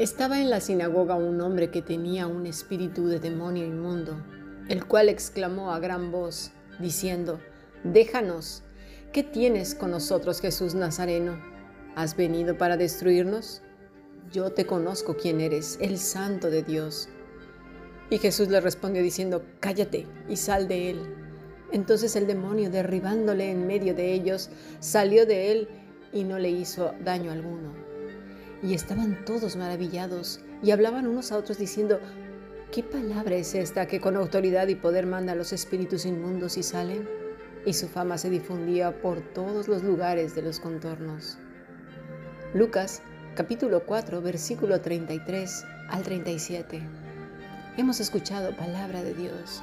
Estaba en la sinagoga un hombre que tenía un espíritu de demonio inmundo, el cual exclamó a gran voz, diciendo, Déjanos, ¿qué tienes con nosotros Jesús Nazareno? ¿Has venido para destruirnos? Yo te conozco quién eres, el santo de Dios. Y Jesús le respondió diciendo, Cállate y sal de él. Entonces el demonio, derribándole en medio de ellos, salió de él y no le hizo daño alguno. Y estaban todos maravillados y hablaban unos a otros diciendo, ¿qué palabra es esta que con autoridad y poder manda a los espíritus inmundos y salen? Y su fama se difundía por todos los lugares de los contornos. Lucas capítulo 4 versículo 33 al 37. Hemos escuchado palabra de Dios.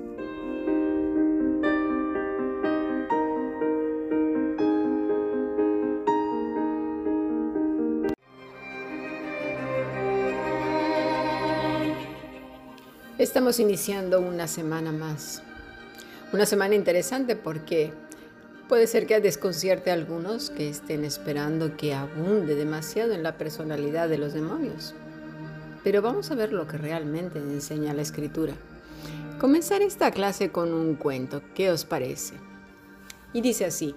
Estamos iniciando una semana más. Una semana interesante porque puede ser que desconcierte a algunos que estén esperando que abunde demasiado en la personalidad de los demonios. Pero vamos a ver lo que realmente enseña la escritura. Comenzar esta clase con un cuento, ¿qué os parece? Y dice así,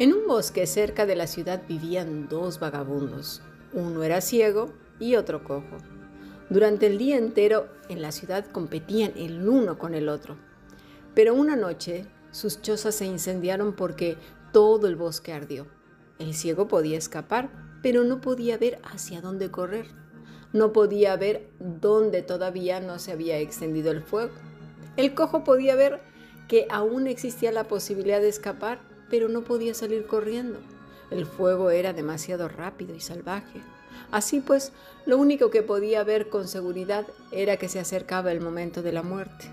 en un bosque cerca de la ciudad vivían dos vagabundos. Uno era ciego y otro cojo. Durante el día entero en la ciudad competían el uno con el otro. Pero una noche sus chozas se incendiaron porque todo el bosque ardió. El ciego podía escapar, pero no podía ver hacia dónde correr. No podía ver dónde todavía no se había extendido el fuego. El cojo podía ver que aún existía la posibilidad de escapar, pero no podía salir corriendo. El fuego era demasiado rápido y salvaje. Así pues, lo único que podía ver con seguridad era que se acercaba el momento de la muerte.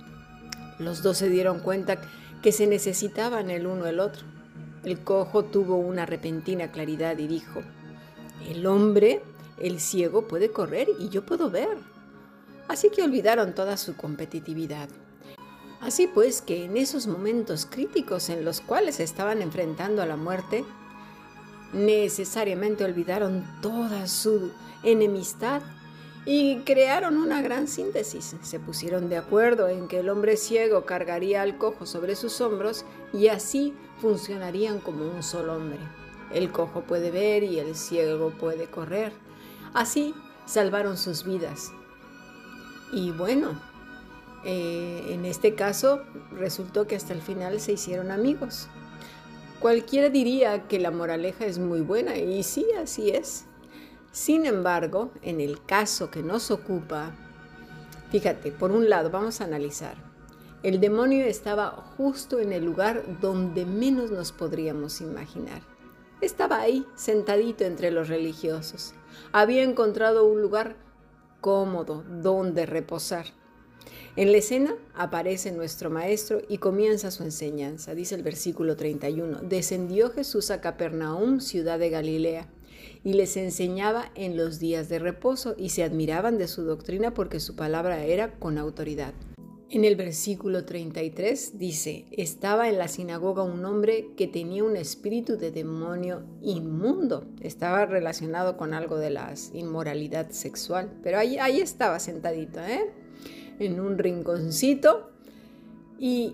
Los dos se dieron cuenta que se necesitaban el uno el otro. El cojo tuvo una repentina claridad y dijo, el hombre, el ciego, puede correr y yo puedo ver. Así que olvidaron toda su competitividad. Así pues que en esos momentos críticos en los cuales estaban enfrentando a la muerte, necesariamente olvidaron toda su enemistad y crearon una gran síntesis. Se pusieron de acuerdo en que el hombre ciego cargaría al cojo sobre sus hombros y así funcionarían como un solo hombre. El cojo puede ver y el ciego puede correr. Así salvaron sus vidas. Y bueno, eh, en este caso resultó que hasta el final se hicieron amigos. Cualquiera diría que la moraleja es muy buena y sí, así es. Sin embargo, en el caso que nos ocupa, fíjate, por un lado vamos a analizar. El demonio estaba justo en el lugar donde menos nos podríamos imaginar. Estaba ahí, sentadito entre los religiosos. Había encontrado un lugar cómodo donde reposar. En la escena aparece nuestro maestro y comienza su enseñanza. Dice el versículo 31, descendió Jesús a Capernaum, ciudad de Galilea, y les enseñaba en los días de reposo y se admiraban de su doctrina porque su palabra era con autoridad. En el versículo 33 dice, estaba en la sinagoga un hombre que tenía un espíritu de demonio inmundo. Estaba relacionado con algo de la inmoralidad sexual, pero ahí, ahí estaba sentadito, ¿eh? En un rinconcito. Y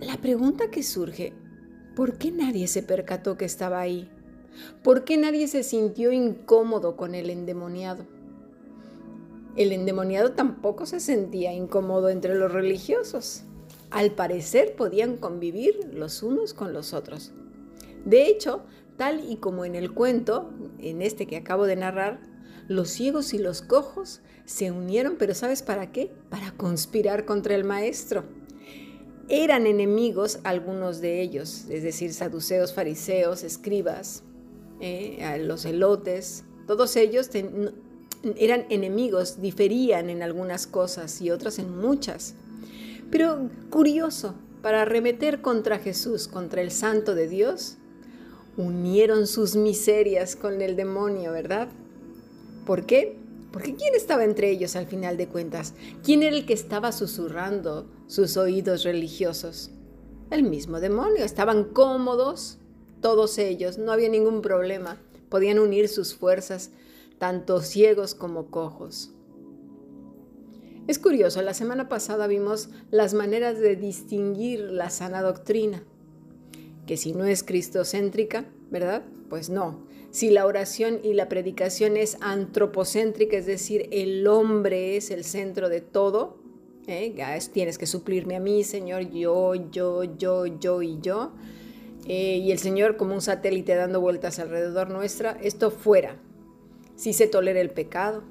la pregunta que surge, ¿por qué nadie se percató que estaba ahí? ¿Por qué nadie se sintió incómodo con el endemoniado? El endemoniado tampoco se sentía incómodo entre los religiosos. Al parecer podían convivir los unos con los otros. De hecho, tal y como en el cuento, en este que acabo de narrar, los ciegos y los cojos se unieron, pero ¿sabes para qué? Para conspirar contra el maestro. Eran enemigos algunos de ellos, es decir, saduceos, fariseos, escribas, eh, los elotes, todos ellos eran enemigos, diferían en algunas cosas y otras en muchas. Pero curioso, para arremeter contra Jesús, contra el Santo de Dios, unieron sus miserias con el demonio, ¿verdad? ¿Por qué? Porque ¿quién estaba entre ellos al final de cuentas? ¿Quién era el que estaba susurrando sus oídos religiosos? El mismo demonio. Estaban cómodos todos ellos, no había ningún problema. Podían unir sus fuerzas, tanto ciegos como cojos. Es curioso, la semana pasada vimos las maneras de distinguir la sana doctrina, que si no es cristocéntrica, ¿verdad? Pues no, si la oración y la predicación es antropocéntrica, es decir, el hombre es el centro de todo, ¿eh? tienes que suplirme a mí, Señor, yo, yo, yo, yo y yo, eh, y el Señor como un satélite dando vueltas alrededor nuestra, esto fuera. Si se tolera el pecado,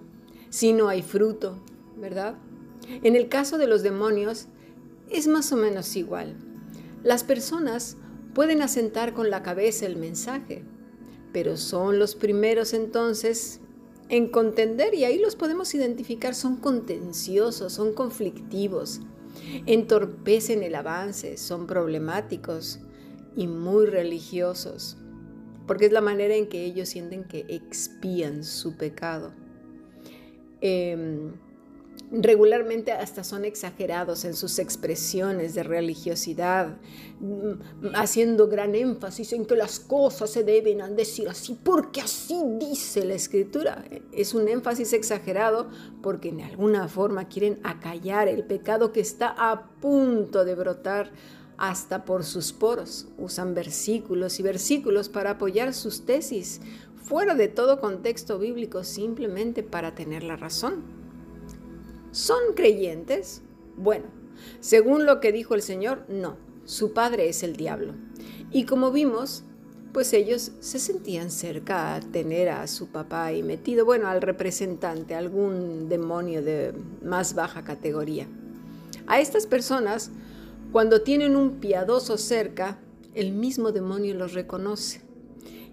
si no hay fruto, ¿verdad? En el caso de los demonios, es más o menos igual. Las personas pueden asentar con la cabeza el mensaje, pero son los primeros entonces en contender y ahí los podemos identificar, son contenciosos, son conflictivos, entorpecen el avance, son problemáticos y muy religiosos, porque es la manera en que ellos sienten que expían su pecado. Em, regularmente hasta son exagerados en sus expresiones de religiosidad, mm, haciendo gran énfasis en que las cosas se deben decir así, porque así dice la escritura. Es un énfasis exagerado porque en alguna forma quieren acallar el pecado que está a punto de brotar hasta por sus poros. Usan versículos y versículos para apoyar sus tesis, fuera de todo contexto bíblico, simplemente para tener la razón. ¿Son creyentes? Bueno, según lo que dijo el Señor, no, su padre es el diablo. Y como vimos, pues ellos se sentían cerca a tener a su papá y metido, bueno, al representante, algún demonio de más baja categoría. A estas personas, cuando tienen un piadoso cerca, el mismo demonio los reconoce.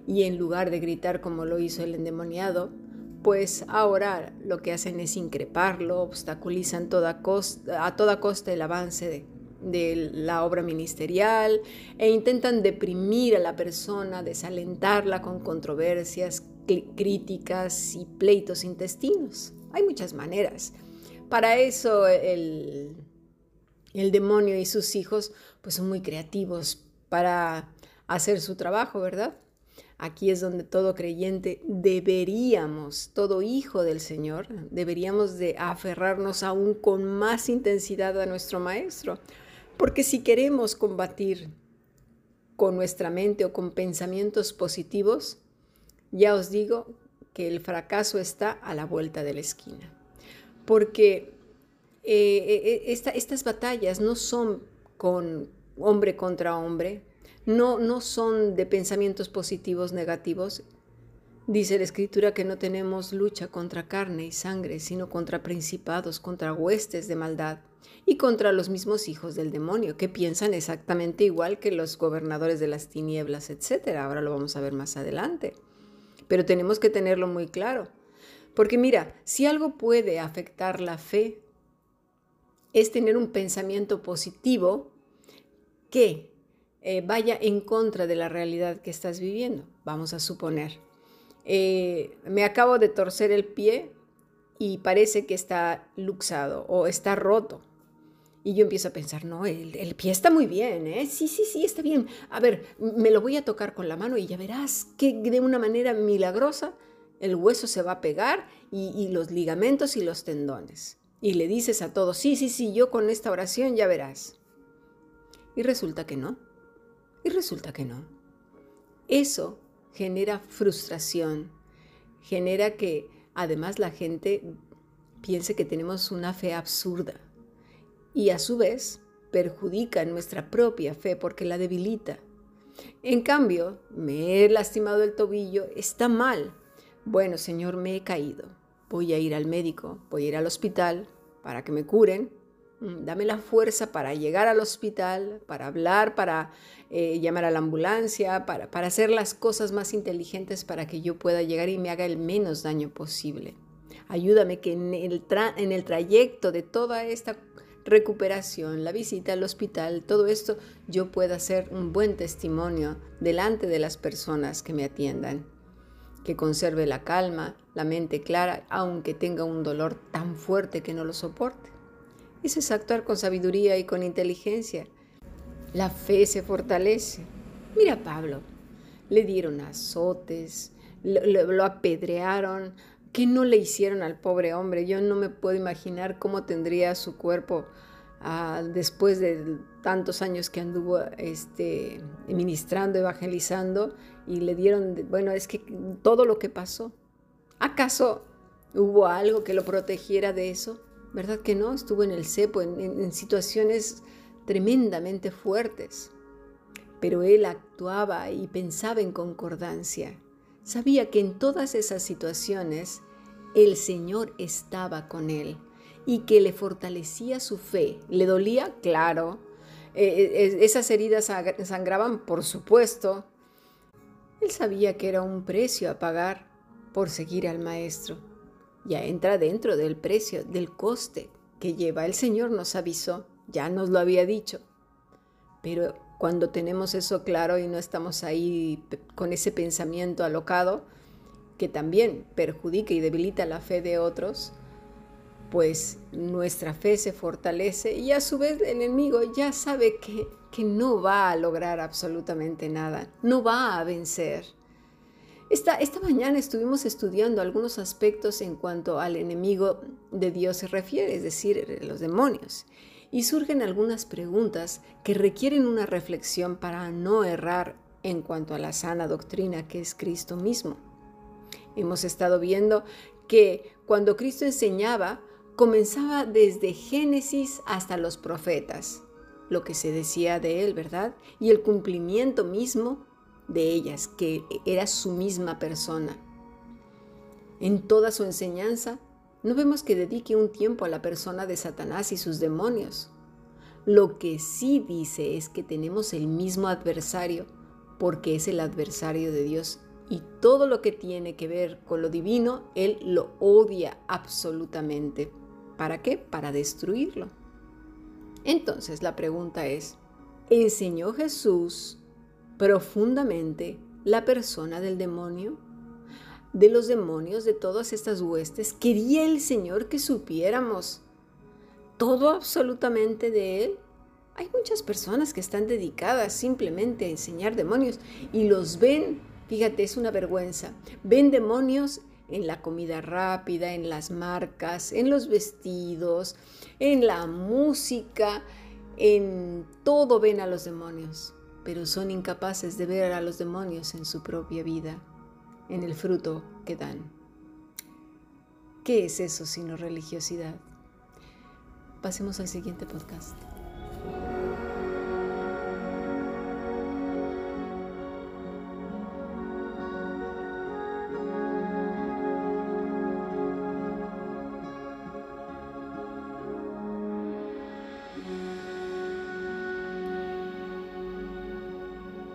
Y en lugar de gritar como lo hizo el endemoniado, pues ahora lo que hacen es increparlo, obstaculizan a toda costa el avance de, la obra ministerial e intentan deprimir a la persona, desalentarla con controversias, críticas y pleitos intestinos. Hay muchas maneras. Para eso el, el demonio y sus hijos pues son muy creativos para hacer su trabajo, ¿verdad? Aquí es donde todo creyente deberíamos, todo hijo del Señor, deberíamos de aferrarnos aún con más intensidad a nuestro Maestro. Porque si queremos combatir con nuestra mente o con pensamientos positivos, ya os digo que el fracaso está a la vuelta de la esquina. Porque eh, eh, estas batallas no son con hombre contra hombre, no, no son de pensamientos positivos negativos. Dice la escritura que no tenemos lucha contra carne y sangre, sino contra principados, contra huestes de maldad y contra los mismos hijos del demonio, que piensan exactamente igual que los gobernadores de las tinieblas, etc. Ahora lo vamos a ver más adelante. Pero tenemos que tenerlo muy claro. Porque mira, si algo puede afectar la fe, es tener un pensamiento positivo que eh, vaya en contra de la realidad que estás viviendo, vamos a suponer. Eh, me acabo de torcer el pie y parece que está luxado o está roto. Y yo empiezo a pensar, no, el, pie está muy bien, ¿eh? Sí, sí, sí, está bien. A ver, me lo voy a tocar con la mano y ya verás que de una manera milagrosa el hueso se va a pegar y, y los ligamentos y los tendones. Y le dices a todos, sí, sí, sí, yo con esta oración ya verás. Y resulta que no. Y resulta que no. Eso genera frustración, genera que además la gente piense que tenemos una fe absurda y a su vez perjudica nuestra propia fe porque la debilita. En cambio, me he lastimado el tobillo, está mal. Bueno, Señor, me he caído. Voy a ir al médico, voy a ir al hospital para que me curen. Mm, dame la fuerza para llegar al hospital, para hablar, para eh, llamar a la ambulancia, para, para hacer las cosas más inteligentes para que yo pueda llegar y me haga el menos daño posible. Ayúdame que en el, en el trayecto de toda esta recuperación, la visita al hospital, todo esto, yo pueda ser un buen testimonio delante de las personas que me atiendan. Que conserve la calma, la mente clara, aunque tenga un dolor tan fuerte que no lo soporte. Ese es actuar con sabiduría y con inteligencia. La fe se fortalece. Mira Pablo, le dieron azotes, lo, lo apedrearon, ¿Qué no le hicieron al pobre hombre? Yo no me puedo imaginar cómo tendría su cuerpo ah, después de tantos años que anduvo este, ministrando, evangelizando, y le dieron, bueno, es que todo lo que pasó. ¿Acaso hubo algo que lo protegiera de eso? ¿Verdad que no? Estuvo en el cepo, en situaciones tremendamente fuertes. Pero él actuaba y pensaba en concordancia sabía que en todas esas situaciones el Señor estaba con él y que le fortalecía su fe. ¿Le dolía? Claro. Eh, eh, esas heridas sangraban, por supuesto. Él sabía que era un precio a pagar por seguir al Maestro. Ya entra dentro del precio, del coste que lleva. El Señor nos avisó, ya nos lo había dicho. Pero cuando tenemos eso claro y no estamos ahí con ese pensamiento alocado, que también perjudica y debilita la fe de otros, pues nuestra fe se fortalece y a su vez el enemigo ya sabe que, que no va a lograr absolutamente nada, no va a vencer. Esta, mañana estuvimos estudiando algunos aspectos en cuanto al enemigo de Dios se refiere, es decir, los demonios y surgen algunas preguntas que requieren una reflexión para no errar en cuanto a la sana doctrina que es Cristo mismo. Hemos estado viendo que cuando Cristo enseñaba, comenzaba desde Génesis hasta los profetas, lo que se decía de él, ¿verdad? Y el cumplimiento mismo de ellas, que era su misma persona. En toda su enseñanza no vemos que dedique un tiempo a la persona de Satanás y sus demonios. Lo que sí dice es que tenemos el mismo adversario porque es el adversario de Dios y todo lo que tiene que ver con lo divino, Él lo odia absolutamente. ¿Para qué? Para destruirlo. Entonces la pregunta es, ¿enseñó Jesús profundamente la persona del demonio? de los demonios, de todas estas huestes. Quería el Señor que supiéramos todo absolutamente de Él. Hay muchas personas que están dedicadas simplemente a enseñar demonios y los ven, fíjate, es una vergüenza, ven demonios en la comida rápida, en las marcas, en los vestidos, en la música, en todo ven a los demonios, pero son incapaces de ver a los demonios en su propia vida en el fruto que dan. ¿Qué es eso sino religiosidad? Pasemos al siguiente podcast.